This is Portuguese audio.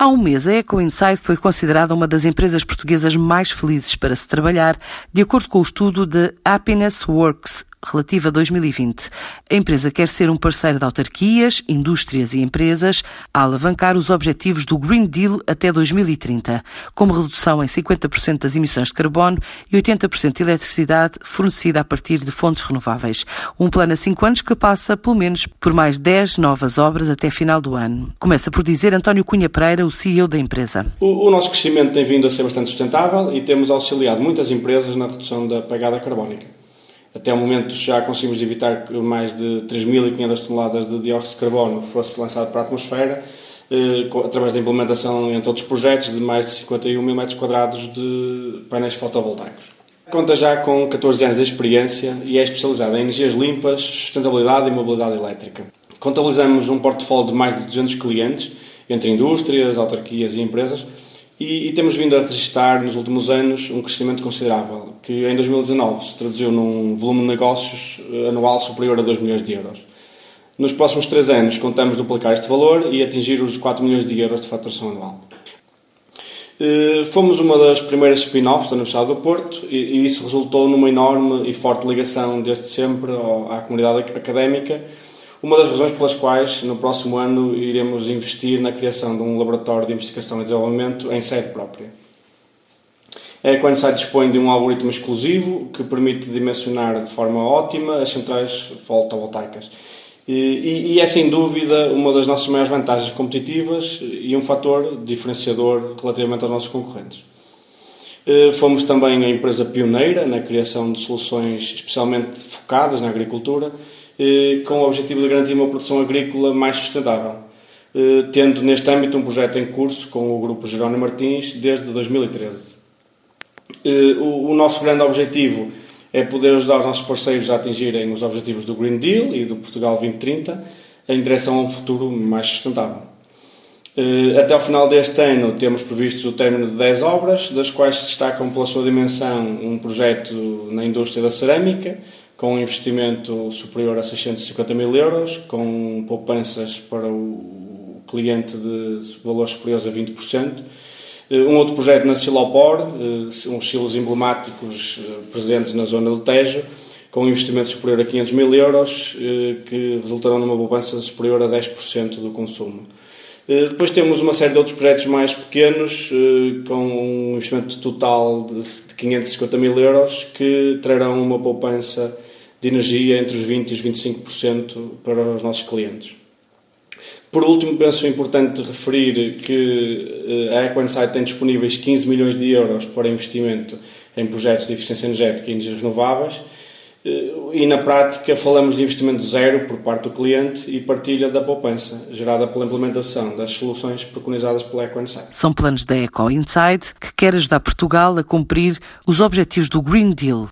Há um mês, a Eco Insight foi considerada uma das empresas portuguesas mais felizes para se trabalhar, de acordo com o estudo de Happiness Works, relativa a 2020. A empresa quer ser um parceiro de autarquias, indústrias e empresas a alavancar os objetivos do Green Deal até 2030, como redução em 50% das emissões de carbono e 80% de eletricidade fornecida a partir de fontes renováveis. Um plano a cinco anos que passa, pelo menos, por mais 10 novas obras até final do ano. Começa por dizer António Cunha Pereira, o CEO da empresa. O, o nosso crescimento tem vindo a ser bastante sustentável e temos auxiliado muitas empresas na redução da pegada carbónica. Até o momento já conseguimos evitar que mais de 3.500 toneladas de dióxido de carbono fosse lançado para a atmosfera, eh, através da implementação em todos os projetos de mais de 51 mil metros quadrados de painéis fotovoltaicos. Conta já com 14 anos de experiência e é especializada em energias limpas, sustentabilidade e mobilidade elétrica. Contabilizamos um portfólio de mais de 200 clientes, entre indústrias, autarquias e empresas, e, e, temos vindo a registrar nos últimos anos um crescimento considerável, que em 2019 se traduziu num volume de negócios eh, anual superior a 2 milhões de euros. Nos próximos 3 anos contamos duplicar este valor e atingir os 4 milhões de euros de faturação anual. Eh, fomos uma das primeiras spin-offs da Universidade do Porto e isso resultou numa enorme e forte ligação desde sempre à comunidade académica uma das razões pelas quais no próximo ano iremos investir na criação de um laboratório de investigação e desenvolvimento em sede própria. A EcoInsight dispõe de um algoritmo exclusivo que permite dimensionar de forma ótima as centrais fotovoltaicas. E, e é sem dúvida uma das nossas maiores vantagens competitivas e um fator diferenciador relativamente aos nossos concorrentes. Eh, fomos também a empresa pioneira na criação de soluções especialmente focadas na agricultura com o objetivo de garantir uma produção agrícola mais sustentável, eh, tendo neste âmbito um projeto em curso com o Grupo Jerónimo Martins desde 2013. Eh, o nosso grande objetivo é poder ajudar os nossos parceiros a atingirem os objetivos do Green Deal e do Portugal 2030 em direção a um futuro mais sustentável. Até ao final deste ano temos previsto o término de 10 obras, das quais se destacam pela sua dimensão um projeto na indústria da cerâmica, com um investimento superior a 650 mil euros, com poupanças para o cliente de valores superiores a 20%. Eh, um outro projeto na Silopor, eh, uns silos emblemáticos eh, presentes na zona do Tejo, com um investimento superior a 500 mil euros, que resultarão numa poupança superior a 10% do consumo. Depois temos uma série de outros projetos mais pequenos, com um investimento total de 550 mil euros, que trarão uma poupança de energia entre os 20% e os 25% para os nossos clientes. Por último, penso importante referir que eh, a EcoInsight tem disponíveis 15 milhões de euros para investimento em projetos de eficiência energética e energias renováveis eh, e, na prática, falamos de investimento zero por parte do cliente e partilha da poupança gerada pela implementação das soluções preconizadas pela EcoInsight. São planos da EcoInsight que quer ajudar Portugal a cumprir os objetivos do Green Deal